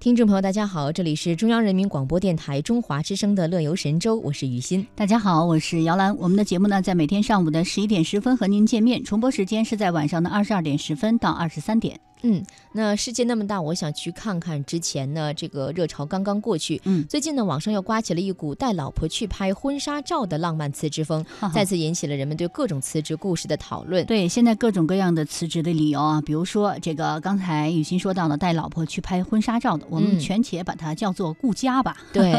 听众朋友，大家好，这里是中央人民广播电台中华之声的《乐游神州》，我是雨欣。大家好，我是姚兰。我们的节目呢，在每天上午的十一点十分和您见面，重播时间是在晚上的二十二点十分到二十三点。嗯，那世界那么大，我想去看看。之前呢，这个热潮刚刚过去，嗯，最近呢，网上又刮起了一股带老婆去拍婚纱照的浪漫辞职风，再次引起了人们对各种辞职故事的讨论。对，现在各种各样的辞职的理由啊，比如说这个刚才雨欣说到的带老婆去拍婚纱照的，我们全且把它叫做顾家吧。对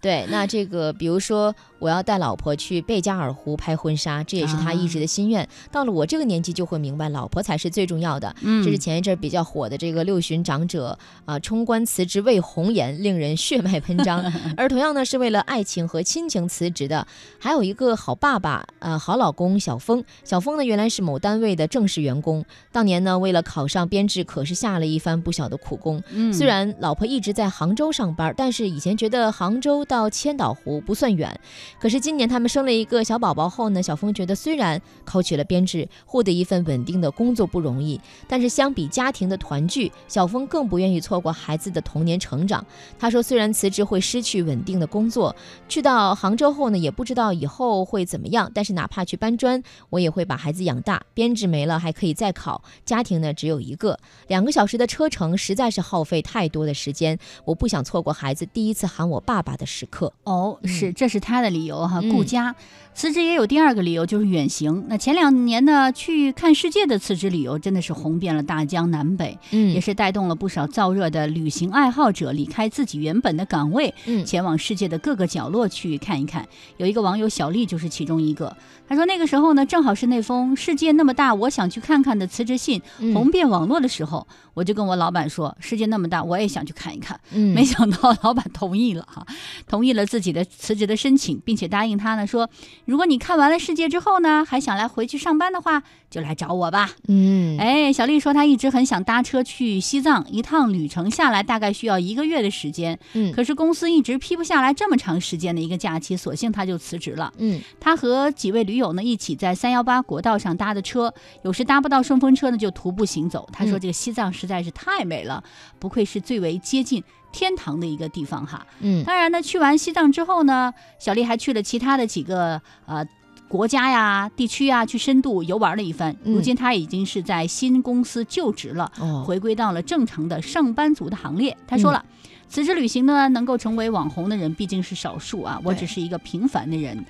对，那这个比如说我要带老婆去贝加尔湖拍婚纱，这也是他一直的心愿。到了我这个年纪，就会明白老婆才是最重要的。嗯，这是前一阵。比较火的这个六旬长者啊，冲冠辞职为红颜，令人血脉喷张。而同样呢，是为了爱情和亲情辞职的，还有一个好爸爸，呃，好老公小峰。小峰呢，原来是某单位的正式员工，当年呢，为了考上编制，可是下了一番不小的苦功。嗯，虽然老婆一直在杭州上班，但是以前觉得杭州到千岛湖不算远。可是今年他们生了一个小宝宝后呢，小峰觉得虽然考取了编制，获得一份稳定的工作不容易，但是相比家庭的团聚，小峰更不愿意错过孩子的童年成长。他说：“虽然辞职会失去稳定的工作，去到杭州后呢，也不知道以后会怎么样。但是哪怕去搬砖，我也会把孩子养大。编制没了还可以再考。家庭呢只有一个，两个小时的车程实在是耗费太多的时间。我不想错过孩子第一次喊我爸爸的时刻。”哦，是，这是他的理由哈，顾家。辞职也有第二个理由，就是远行。那前两年呢，去看世界的辞职理由真的是红遍了大江南北，嗯，也是带动了不少燥热的旅行爱好者离开自己原本的岗位，嗯，前往世界的各个角落去看一看。有一个网友小丽就是其中一个。他说那个时候呢，正好是那封世界那么大，我想去看看的辞职信红遍网络的时候，我就跟我老板说，世界那么大，我也想去看一看。嗯，没想到老板同意了哈，同意了自己的辞职的申请，并且答应他呢说。如果你看完了世界之后呢，还想来回去上班的话，就来找我吧。嗯，哎，小丽说她一直很想搭车去西藏，一趟旅程下来大概需要一个月的时间。嗯，可是公司一直批不下来这么长时间的一个假期，索性他就辞职了。嗯，他和几位驴友呢一起在三幺八国道上搭的车，有时搭不到顺风车呢就徒步行走。他说这个西藏实在是太美了，不愧是最为接近。天堂的一个地方哈，嗯，当然呢，去完西藏之后呢，小丽还去了其他的几个呃国家呀、地区呀，去深度游玩了一番。如今他已经是在新公司就职了，回归到了正常的上班族的行列。他说了，辞职旅行呢，能够成为网红的人毕竟是少数啊，我只是一个平凡的人，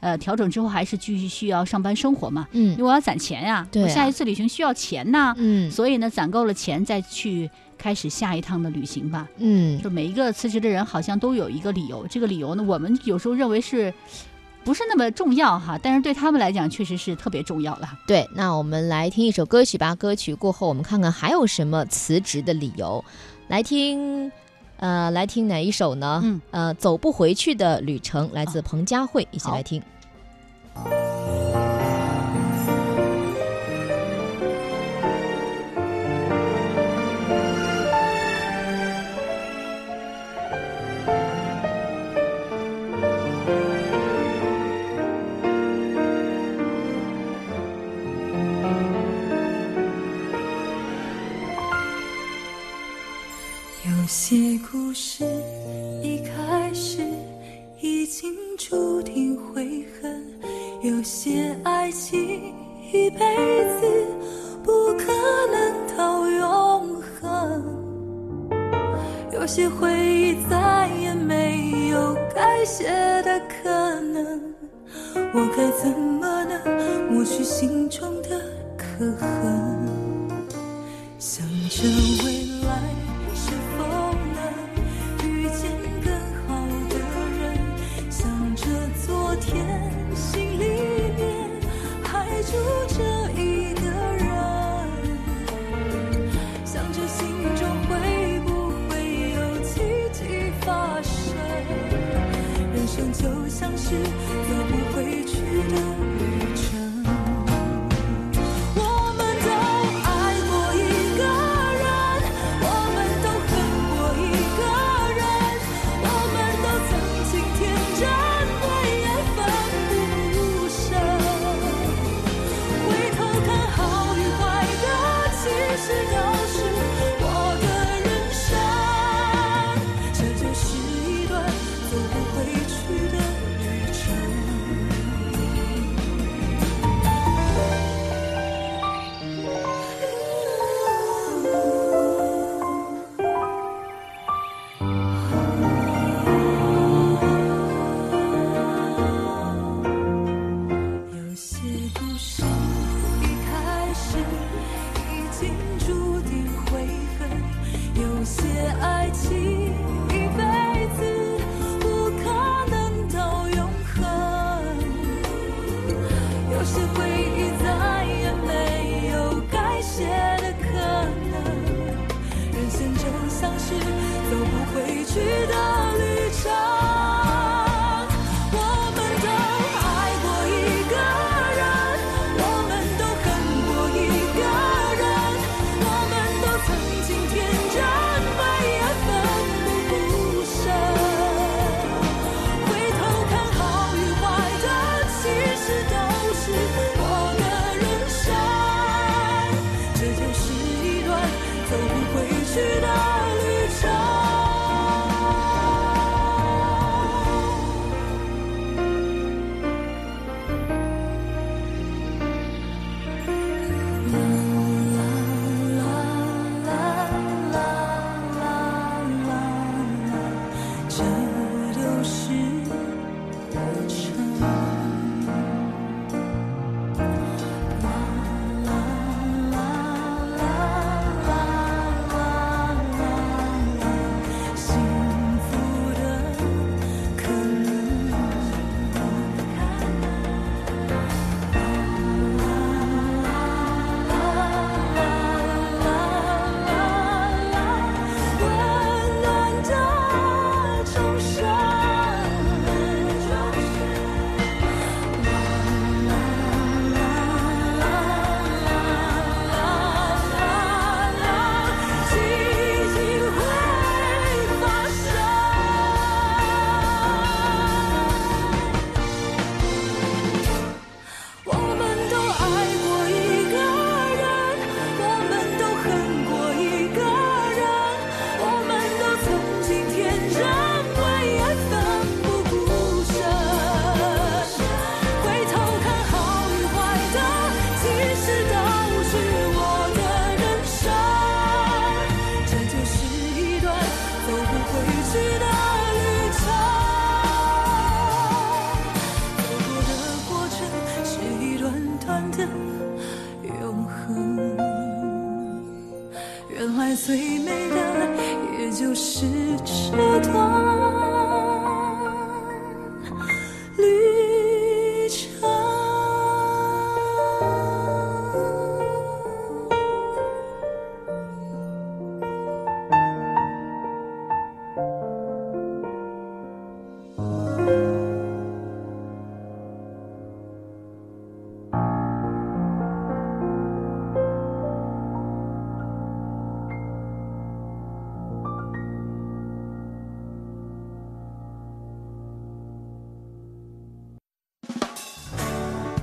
呃，调整之后还是继续需要上班生活嘛，嗯，因为我要攒钱呀，我下一次旅行需要钱呐，嗯，所以呢，攒够了钱再去。开始下一趟的旅行吧。嗯，就每一个辞职的人好像都有一个理由，这个理由呢，我们有时候认为是不是那么重要哈？但是对他们来讲，确实是特别重要了。对，那我们来听一首歌曲吧。歌曲过后，我们看看还有什么辞职的理由。来听，呃，来听哪一首呢？嗯，呃，走不回去的旅程，来自彭佳慧，一起来听。有些爱情一辈子不可能到永恒，有些回忆再也没有改写的可能，我该怎么能抹去心中的刻痕？想着未是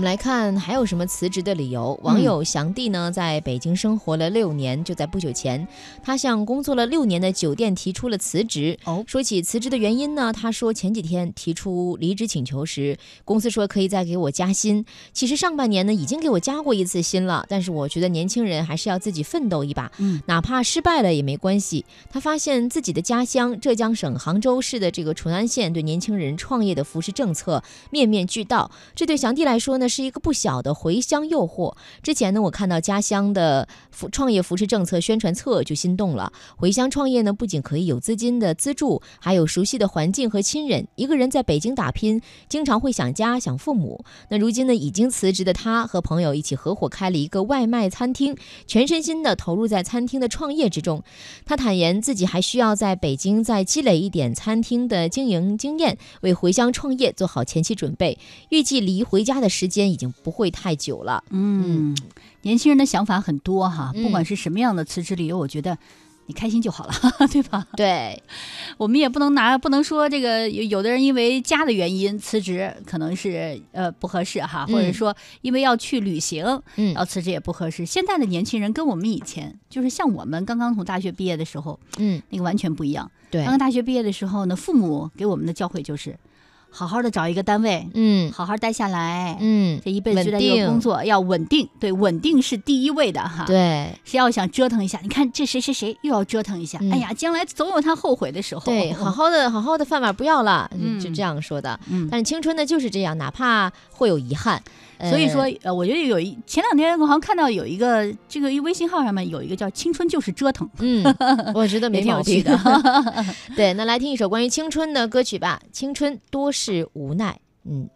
们来看还有什么辞职的理由。网友祥弟呢，在北京生活了六年，就在不久前，他向工作了六年的酒店提出了辞职。哦，说起辞职的原因呢，他说前几天提出离职请求时，公司说可以再给我加薪。其实上半年呢，已经给我加过一次薪了，但是我觉得年轻人还是要自己奋斗一把，嗯，哪怕失败了也没关系。他发现自己的家乡浙江省杭州市的这个淳安县对年轻人创业的扶持政策面面俱到，这对祥弟来说呢。是一个不小的回乡诱惑。之前呢，我看到家乡的扶创业扶持政策宣传册就心动了。回乡创业呢，不仅可以有资金的资助，还有熟悉的环境和亲人。一个人在北京打拼，经常会想家想父母。那如今呢，已经辞职的他和朋友一起合伙开了一个外卖餐厅，全身心的投入在餐厅的创业之中。他坦言自己还需要在北京再积累一点餐厅的经营经验，为回乡创业做好前期准备。预计离回家的时间。已经不会太久了。嗯，年轻人的想法很多哈，不管是什么样的辞职理由，我觉得你开心就好了，对吧？对，我们也不能拿，不能说这个有有的人因为家的原因辞职，可能是呃不合适哈，或者说因为要去旅行，嗯，要辞职也不合适。现在的年轻人跟我们以前，就是像我们刚刚从大学毕业的时候，嗯，那个完全不一样。对，刚刚大学毕业的时候呢，父母给我们的教诲就是。好好的找一个单位，嗯，好好待下来，嗯，这一辈子就在这个工作要稳定，对，稳定是第一位的哈，对，谁要想折腾一下，你看这谁谁谁又要折腾一下，哎呀，将来总有他后悔的时候，对，好好的好好的饭碗不要了，就这样说的，嗯，但是青春呢就是这样，哪怕会有遗憾。所以说，呃，我觉得有一前两天我好像看到有一个这个微信号上面有一个叫“青春就是折腾”，嗯，我觉得 没毛病的。对，那来听一首关于青春的歌曲吧，《青春多是无奈》，嗯。